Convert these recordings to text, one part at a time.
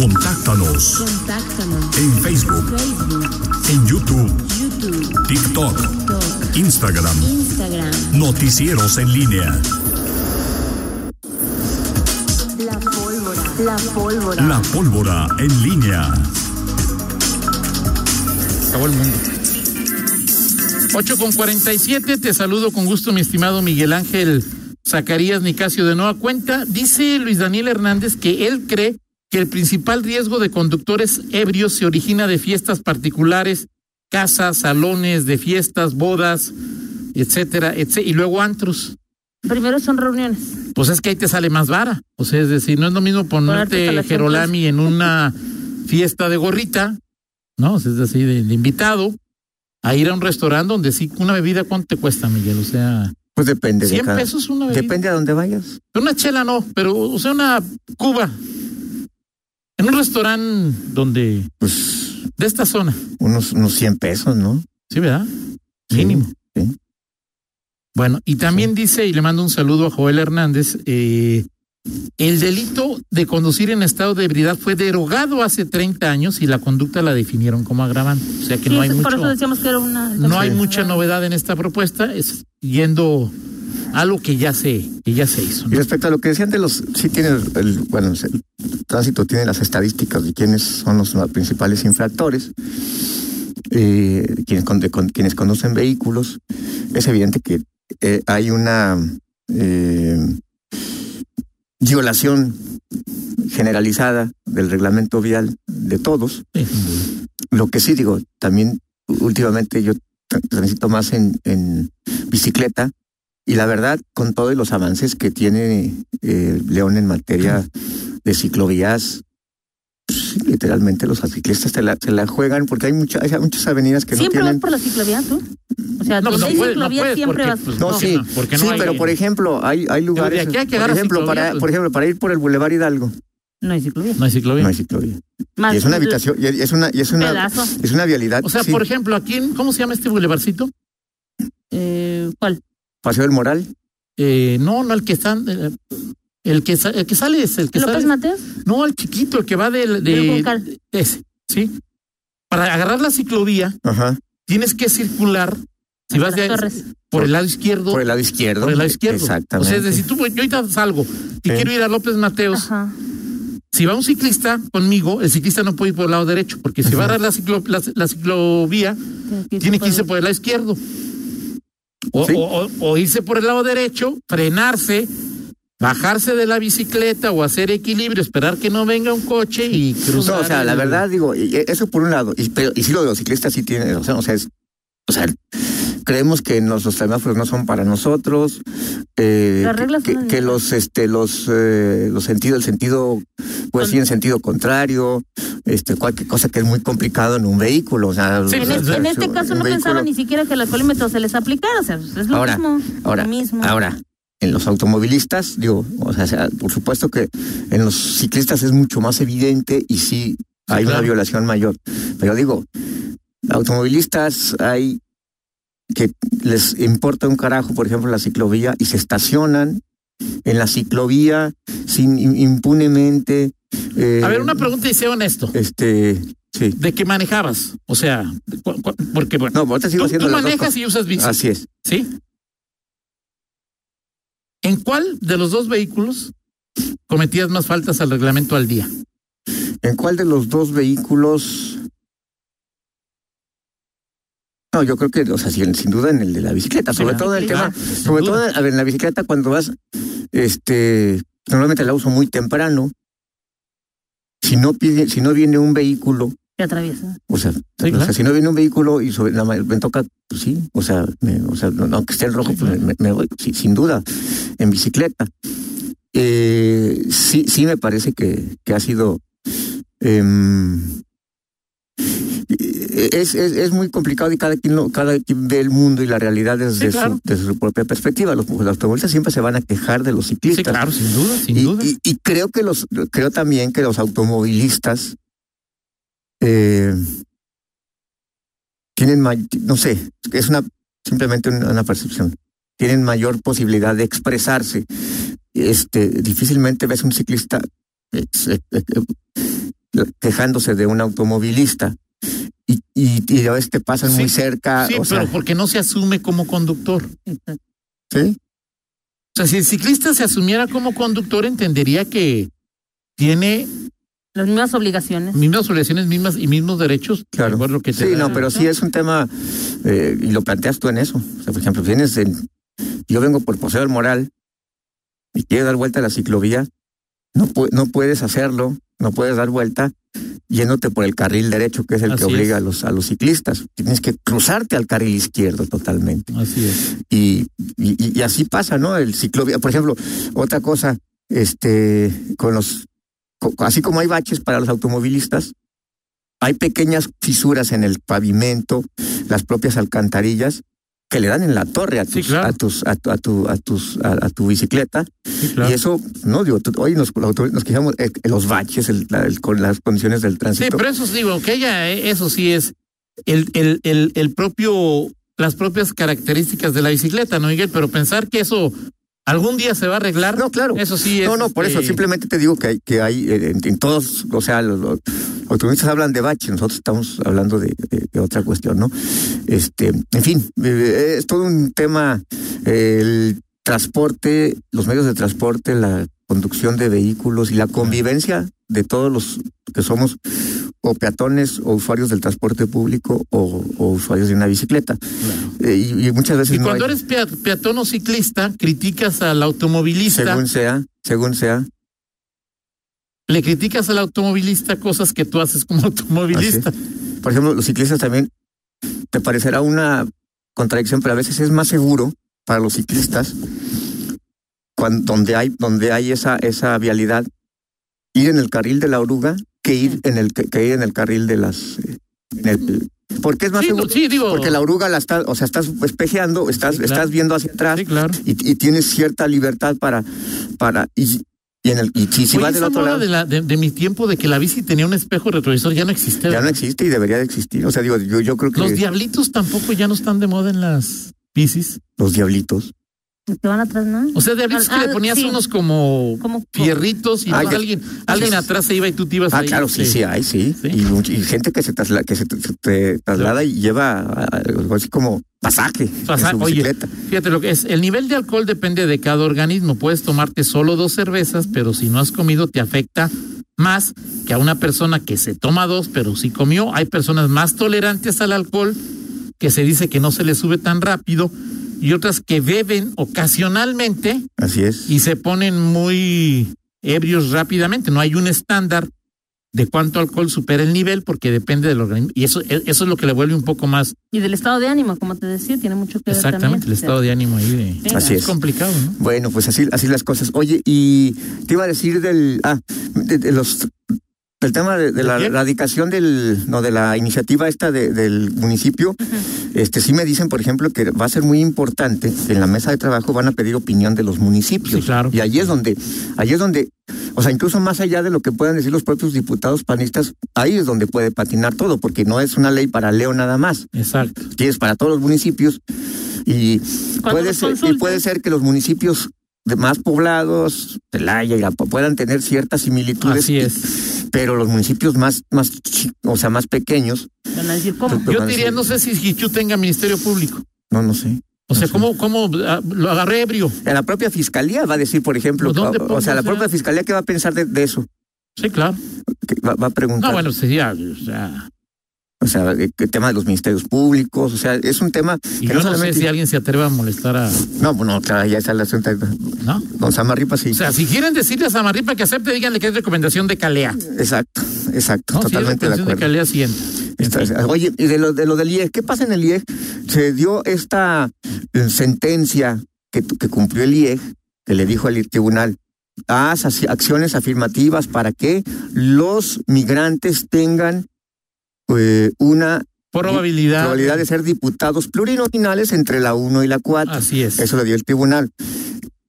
Contáctanos Contáctanos. en Facebook, Facebook, en YouTube, YouTube, TikTok, TikTok, Instagram. Instagram. Noticieros en línea. La pólvora. La pólvora. La pólvora en línea. acabó el mundo. 8 con 47, te saludo con gusto, mi estimado Miguel Ángel Zacarías Nicasio de nueva cuenta. Dice Luis Daniel Hernández que él cree que el principal riesgo de conductores ebrios se origina de fiestas particulares, casas, salones de fiestas, bodas, etcétera, etcétera, y luego antros. Primero son reuniones. Pues es que ahí te sale más vara. O sea, es decir, no es lo mismo Ponerte ponerte. Jerolami en una fiesta de gorrita, ¿no? Es decir, de, de invitado, a ir a un restaurante donde sí, una bebida, ¿cuánto te cuesta, Miguel? O sea, Pues depende de 100 cada- pesos una bebida. Depende a dónde vayas. Una chela no, pero, o sea, una cuba. En un restaurante donde, Pues de esta zona, unos, unos 100 pesos, ¿no? ¿sí, verdad? Mínimo. sí. Bueno, y también dice, y le mando un saludo a Joel Hernández, eh, el delito de conducir en estado de ebriedad fue derogado hace 30 años y la conducta la definieron como agravante. O sea que Sí, no hay por mucho, eso decíamos que era una. no hay mucha novedad en esta propuesta, es yendo a algo que ya se, que ya se hizo. Y respecto a lo que decían de los, sí tiene el, el- bueno, el tránsito tiene las estadísticas de quiénes son los principales infractores, eh, quienes, con- de- con- quienes conducen vehículos. Es evidente que eh, hay una eh, violación generalizada del reglamento vial de todos. Sí. Lo que sí digo, también últimamente yo tra- transito más en, en bicicleta y la verdad, con todos los avances que tiene eh, León en materia de ciclovías, literalmente los ciclistas se la, se la juegan porque hay, mucha- hay muchas avenidas que ¿Siempre no vas tienen... por la ciclovía tú? O sea, No, donde no hay puedes, no ciclovía puedes, siempre porque, vas. pues, No, no, sí, no, porque no sí, hay- pero por ejemplo, hay, hay lugares... aquí hay que por ejemplo, ciclovía, para, pues. por ejemplo, para ir por el Boulevard Hidalgo, No hay ciclovía. No hay ciclovía. no hay ciclovía. Más Y es una un habitación, y es una, y es una, pedazo. es una vialidad. O sea, sí. por ejemplo, aquí, en- ¿cómo se llama este bulevarcito? Eh, ¿Cuál? Paseo del Moral. Eh, no, no, el que está, eh, el que, el que sale es el que ¿López sale. Mateos? No, el chiquito, el que va del, de, Juncal. ese, sí. Para agarrar la ciclovía, Ajá. tienes que circular, si vas de, Torres. por el lado izquierdo, Por el lado izquierdo. por el lado izquierdo. Exactamente. O sea, es decir, tú, yo ahorita salgo y Sí. quiero ir a López Mateos. Ajá. Si va un ciclista conmigo, el ciclista no puede ir por el lado derecho, porque si va a agarrar la, ciclo- la, la ciclovía, tiene que irse por el lado izquierdo. O, Sí. o- o- o irse por el lado derecho, frenarse, bajarse de la bicicleta o hacer equilibrio, esperar que no venga un coche y cruzar. No, o sea, la verdad, digo, y- y eso por un lado, y, pero, y sí lo de los ciclistas sí tiene, o sea, o sea, es- o sea, creemos que nuestros semáforos no son para nosotros, eh, Las reglas que, que mismas. los, este, los, eh, los sentidos, el sentido, pues sí, en sentido contrario, este, cualquier cosa que es muy complicado en un vehículo, o sea, Sí, o En, sea, este, en este caso no vehículo- pensaba ni siquiera que el alcoholímetro se les aplicara. O sea, es lo Ahora, mismo. ahora, lo mismo. ahora, en los automovilistas, digo, o sea, por supuesto que en los ciclistas es mucho más evidente y sí hay una claro. violación mayor. Pero digo, automovilistas hay que les importa un carajo, por ejemplo, la ciclovía y se estacionan en la ciclovía sin im- impunemente. eh, A ver, una pregunta y sea honesto. Este, sí. ¿De qué manejabas? O sea, porque bueno, No, ahorita sigo tú, haciendo tú dos manejas y usas bici, Así es. ¿sí? ¿En cuál de los dos vehículos cometías más faltas al reglamento al día? ¿En cuál de los dos vehículos? No, yo creo que, o sea, sin, sin duda en el de la bicicleta, sobre todo en el Sí, tema, claro, sobre duda. todo, a ver, en la bicicleta cuando vas, este, normalmente la uso muy temprano. Si no pide, si no viene un vehículo, Que atraviesa. o sea, Sí, o claro. sea, si no viene un vehículo y sobre, la me toca, pues sí, o sea, me- o sea, aunque esté en rojo, pues me, me voy, sí, sin duda, en bicicleta. Eh, sí, sí me parece que, que ha sido em, es, es, es muy complicado y cada quien lo, cada quien ve el mundo y la realidad desde, Sí, claro. su, desde su propia perspectiva. Los, los automovilistas siempre se van a quejar de los Sí, ciclistas. claro, sin duda, sin y, duda. y- y creo que los, creo también que los automovilistas eh, tienen, no sé, es una simplemente una, percepción. Tienen mayor posibilidad de expresarse. Este, difícilmente ves un ciclista quejándose de un automovilista y, y, y a veces te pasan muy cerca. Sí, o pero sea, porque no se asume como conductor. ¿sí? O sea, si el ciclista se asumiera como conductor, entendería que tiene Las mismas obligaciones. mismas obligaciones mismas y mismos derechos. de Claro. que Sí, da- no, pero sí es un tema, eh, y lo planteas tú en eso. O sea, por ejemplo, vienes en, yo vengo por Poseo del Moral y quieres dar vuelta a la ciclovía, no, pu- no puedes hacerlo, no puedes dar vuelta yéndote por el carril derecho, que es el Así que obliga es. a los, a los ciclistas. Tienes que cruzarte al carril izquierdo totalmente. Así es. Y, y, y así pasa, ¿no? El ciclovía, por ejemplo, otra cosa, este, con los, así como hay baches para los automovilistas, hay pequeñas fisuras en el pavimento, las propias alcantarillas, que le dan en la torre a Sí, tus, claro. a tus, a tu, a tu, a tus, a, a tu bicicleta. Sí, claro. Y eso, no digo, tú- hoy nos, nos quejamos eh, los baches, el- la- el- con las condiciones del Sí, tránsito. pero eso sí, digo, que ella, eh, eso sí es el, el, el, el propio, las propias características de la bicicleta, ¿no, Miguel? Pero pensar que eso algún día se va a arreglar. No, claro. Eso sí es. No, no, por eso este, simplemente te digo que hay, que hay eh, en, en todos, o sea, los, los automovilistas hablan de bache, nosotros estamos hablando de, de- de otra cuestión, ¿no? Este, en fin, eh, es todo un tema, eh, el transporte, los medios de transporte, la conducción de vehículos y la convivencia de todos los que somos o peatones o usuarios del transporte público o, o usuarios de una bicicleta. Eh, y, y muchas veces Y no cuando hay- eres pea- peatón o ciclista, criticas al automovilista, según sea, según sea, le criticas al automovilista cosas que tú haces como automovilista. Por ejemplo, los ciclistas también te parecerá una contradicción, pero a veces es más seguro para los ciclistas cuando, donde hay donde hay esa esa vialidad ir en el carril de la oruga que ir en el que, ir en el carril de las eh, en el- porque es más Sí, seguro sí, digo. porque la oruga la está o sea estás espejeando estás Sí, claro. estás viendo hacia atrás Sí, claro. y, y tienes cierta libertad para para y, y en el y si, Oye, vas del otro lado de, la, de, de mi tiempo de que la bici tenía un espejo retrovisor ya no existe. ya no existe y debería de existir o sea digo yo yo creo que Los diablitos tampoco ya no están de moda en las bicis. los diablitos Que van atrás, ¿no? O sea, diablitos Ah, que le ponías sí. unos como Como fierritos y Ah, alguien, alguien atrás se iba y tú te ibas Ah, ahí, claro, sí, sí hay, sí. Sí. Y, gente que se trasla- que se, te- se te traslada y lleva algo así como pasaje Pasa- en su oye, bicicleta. fíjate lo que es. El nivel de alcohol depende de cada organismo. Puedes tomarte solo dos cervezas, pero si no has comido te afecta más que a una persona que se toma dos, pero sí comió. Hay personas más tolerantes al alcohol que se dice que no se les sube tan rápido y otras que beben ocasionalmente Así es. y se ponen muy ebrios rápidamente. No hay un estándar de cuánto alcohol supera el nivel porque depende del organismo. Y eso, e, eso es lo que le vuelve un poco más Y del estado de ánimo, como te decía, tiene mucho que ver exactamente también. el estado de ánimo ahí. De, Sí, Así es es. complicado, ¿no? Bueno, pues así, así las cosas. Oye, y te iba a decir del, ah, de, de los, del tema de, de la erradicación del, no, de la iniciativa esta de- del municipio. Este, sí me dicen, por ejemplo, que va a ser muy importante. En la mesa de trabajo van a pedir opinión de los municipios. Sí, claro. Y ahí es donde, ahí es donde, o sea, incluso más allá de lo que puedan decir los propios diputados panistas, ahí es donde puede patinar todo, porque no es una ley para Leo nada más. Exacto. Tienes para todos los municipios y Cuando puede ser, y puede ser que los municipios más poblados, Celaya, Irapuato, puedan tener ciertas similitudes, Así y- es. pero los municipios más, más, o sea, más pequeños, Van a decir, ¿cómo? Yo diría, no sé si Hichu tenga ministerio público. no, no sé. O sea. ¿cómo, cómo ah, lo agarré ebrio? En la propia fiscalía va a decir, por ejemplo, ¿Pues dónde o, sea, la propia fiscalía qué va a pensar de, de eso, Sí, claro. ¿Qué va, va a preguntar, No, bueno, sería, o sea, o sea, el, tema de los ministerios públicos, o sea, es un tema y que yo no sé solamente- si alguien se atreve a molestar a, no, bueno, claro, ya está el asunto, ¿no? don Samarripa sí, O sea, si quieren decirle a Samarripa que acepte, díganle que es recomendación de Calea. exacto, exacto, ¿no? Si es totalmente de recomendación de acuerdo. Calea, sienta. Está- Oye, y de lo, de lo del IEG, ¿qué pasa en el IEG? Se dio esta eh, sentencia que, que cumplió el IEG, que le dijo al tribunal, haz acciones afirmativas para que los migrantes tengan eh, una Probabilidad. probabilidad de ser diputados plurinominales entre la 1 y la 4. Así es. Eso lo dio el tribunal.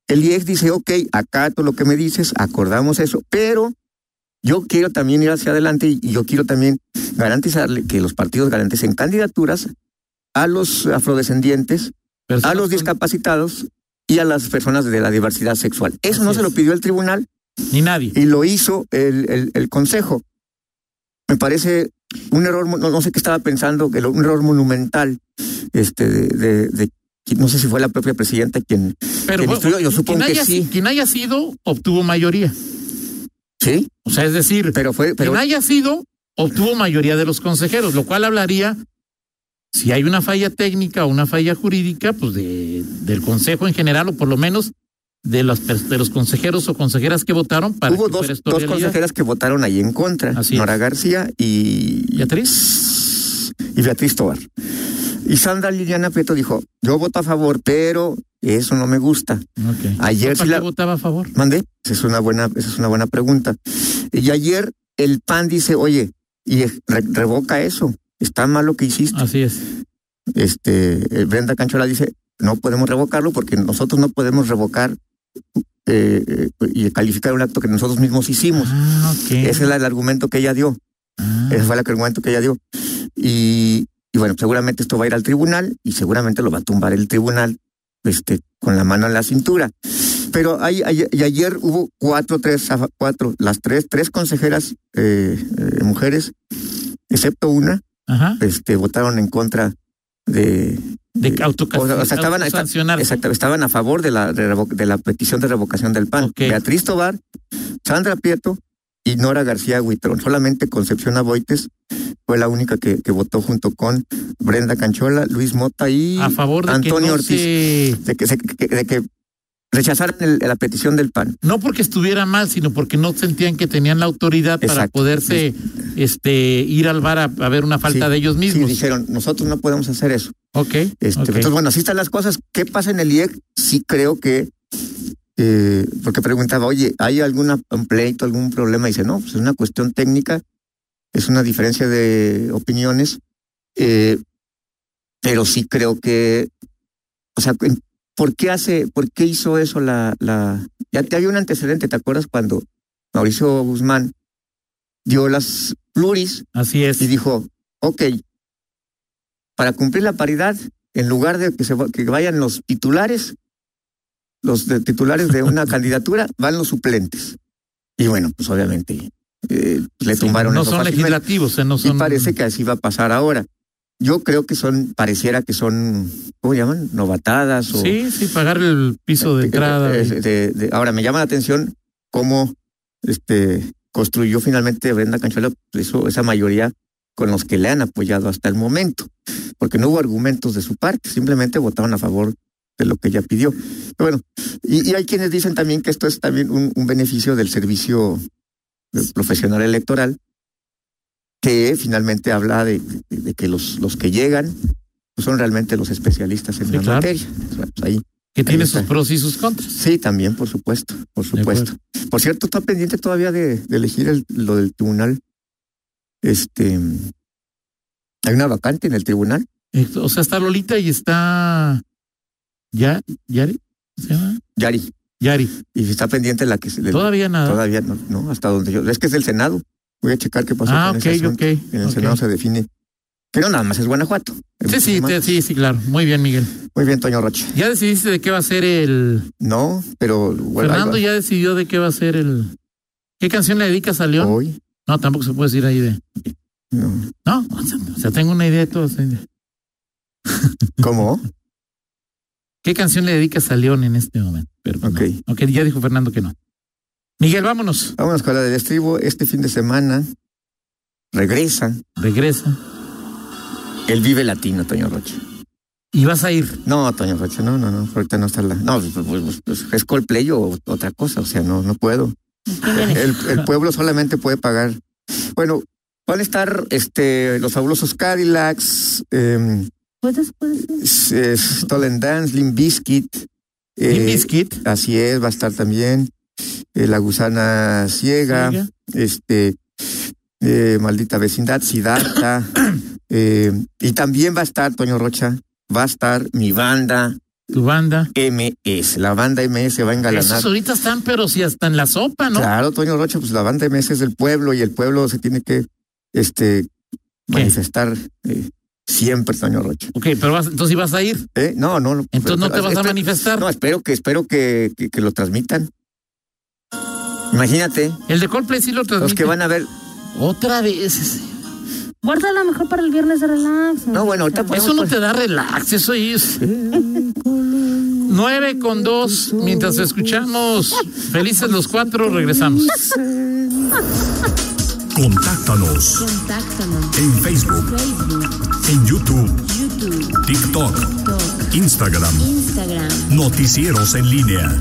El IEG dice, ok, acato lo que me dices, acordamos eso, pero yo quiero también ir hacia adelante y yo quiero también garantizarle que los partidos garanticen candidaturas a los afrodescendientes, a los discapacitados y a las personas de la diversidad sexual. Eso no se lo pidió el tribunal Ni nadie. y lo hizo el, el, el Consejo. me parece un error, no, no sé qué estaba pensando, que un error monumental, este, de, de, de- no sé si fue la propia presidenta quien, Pero quien instruyó, yo supongo quien que haya, sí, quien haya sido, obtuvo mayoría. sí, O sea, es decir, pero fue, pero quien haya sido, obtuvo mayoría de los consejeros, lo cual hablaría, si hay una falla técnica o una falla jurídica, pues de, del consejo en general, o por lo menos de los, pers- de los consejeros o consejeras que votaron para hubo que dos, esto dos realidad. consejeras que votaron ahí en contra, Así Nora García y, Beatriz. y Beatriz Tobar. Y Sandra Liliana Prieto dijo, yo voto a favor, pero eso no me gusta. Ayer ¿Para sí la- votaba a favor? ¿Mandé? Esa es una buena, esa es una buena pregunta. Y ayer el PAN dice, oye, y re- revoca eso. Está mal lo que hiciste. Así es. Este, eh, Brenda Canchola dice, no podemos revocarlo porque nosotros no podemos revocar eh, eh, y calificar un acto que nosotros mismos hicimos. Ah. Ese es el argumento que ella dio. Ah. Ese fue el argumento que ella dio. Y, y bueno, seguramente esto va a ir al tribunal y seguramente lo va a tumbar el tribunal este, con la mano en la cintura. Pero hay, hay- y ayer hubo cuatro, tres, a fa- cuatro, las tres, tres consejeras eh, eh, mujeres, excepto una, Ajá. este, votaron en contra de, De o sea, estaban, exacto, a favor de la, de, la petición de revocación del PAN. Beatriz Tobar, Sandra Prieto y Nora García Huitrón. Solamente Concepción Aboites fue la única que, que votó junto con Brenda Canchola, Luis Mota y a favor de Antonio que no Ortiz. se- de que- de que rechazaran el- la petición del PAN. no porque estuviera mal, sino porque no sentían que tenían la autoridad para poderse este ir al bar a, a ver una falta Sí, de ellos Sí, mismos. dijeron, nosotros no podemos hacer eso. ok. Este, ok. Entonces, bueno, así están las cosas. ¿Qué pasa en el IEC? Sí creo que, eh, porque preguntaba, oye, ¿hay algún pleito, algún problema? dice, no, pues es una cuestión técnica, es una diferencia de opiniones, eh, pero sí creo que, o sea, en- ¿por qué hace, por qué hizo eso la, la, ya te había un antecedente, ¿te acuerdas cuando Mauricio Guzmán dio las pluris Así es. y dijo, ok, para cumplir la paridad, en lugar de que, se, que vayan los titulares, los de titulares de una candidatura, van los suplentes. Y bueno, pues obviamente eh, le Sí, tumbaron no eso son fácilmente. legislativos, eh, no Y son. parece que así va a pasar ahora. Yo creo que son, pareciera que son, ¿cómo llaman? Novatadas o... Sí, sí, pagar el piso de Eh, entrada. eh, de- de- ahora me llama la atención cómo este construyó finalmente Brenda Canchuela eso, esa mayoría con los que le han apoyado hasta el momento, porque no hubo argumentos de su parte, simplemente votaron a favor de lo que ella pidió. Pero bueno, y, y hay quienes dicen también que esto es también un, un beneficio del servicio eh, profesional electoral, que finalmente habla de, de- de que los, los que llegan pues, son realmente los especialistas en Sí, la claro. materia. Pues, ahí que tiene está. sus pros y sus contras. Sí, también, por supuesto, por supuesto. Por cierto, está pendiente todavía de, de elegir el- lo del tribunal. Este, hay una vacante en el tribunal. Eh, O sea, está Lolita y está. ¿Ya? ¿Yari? ¿Se llama? Yari, Yari. y está pendiente la que se le Todavía nada. todavía no, no, hasta donde yo, es que es del Senado. Voy a checar qué pasó ah, con ok, ese asunto. ok. En el ok. Senado se define. Pero nada más es Guanajuato. Sí, sí, te- sí, sí, claro. Muy bien, Miguel. Muy bien, Toño Rocha. ¿Ya decidiste de qué va a ser el. No, pero bueno, Fernando ya decidió de qué va a ser el. ¿Qué canción le dedicas a León? hoy. No, tampoco se puede decir ahí de. No. No, o sea, tengo una idea de todo. ¿Cómo? ¿Qué canción le dedicas a León en este momento? Pero, Ok. no. Ok, ya dijo Fernando que no. Miguel, vámonos. Vámonos con la del estribo. Este fin de semana regresa Regresa. el Vive Latino, Toño Rocha. Y vas a ir. No, Toño Rocha, no, no, no, ahorita no está la... No, pues, pues, pues, pues, es Coldplay o otra cosa, o sea, no, no puedo. El, el pueblo solamente puede pagar. Bueno, van a estar este, los fabulosos Cadillacs, eh, ¿Puedes, puedes? Eh, Stolen Dance, Limp Bizkit. eh, Limp Bizkit. Así es, va a estar también eh, La Gusana Ciega, este, eh, Maldita Vecindad, Siddhartha. eh, y también va a estar, Toño Rocha, va a estar mi banda Tu banda. MS. La banda MS va a engalanar. Esos ahorita están, pero si hasta en la sopa, ¿no? Claro, Toño Rocha, pues la banda MS es del pueblo y el pueblo se tiene que este manifestar eh, siempre, Toño Rocha. Ok, pero vas, entonces vas a ir. ¿Eh? No, no. no, Entonces no te vas a manifestar. No, espero que, espero que, que, que lo transmitan. Imagínate, El de Coldplay sí lo los transmite. que van a ver, Otra vez. Guárdala mejor para el viernes de relax. No, bueno, ahorita podemos Eso no te da relax, eso es. 9 con 2, mientras escuchamos Felices los Cuatro, regresamos. Contáctanos Contáctanos. en Facebook, Facebook, en YouTube, YouTube, TikTok, TikTok, Instagram. Instagram. Noticieros en línea.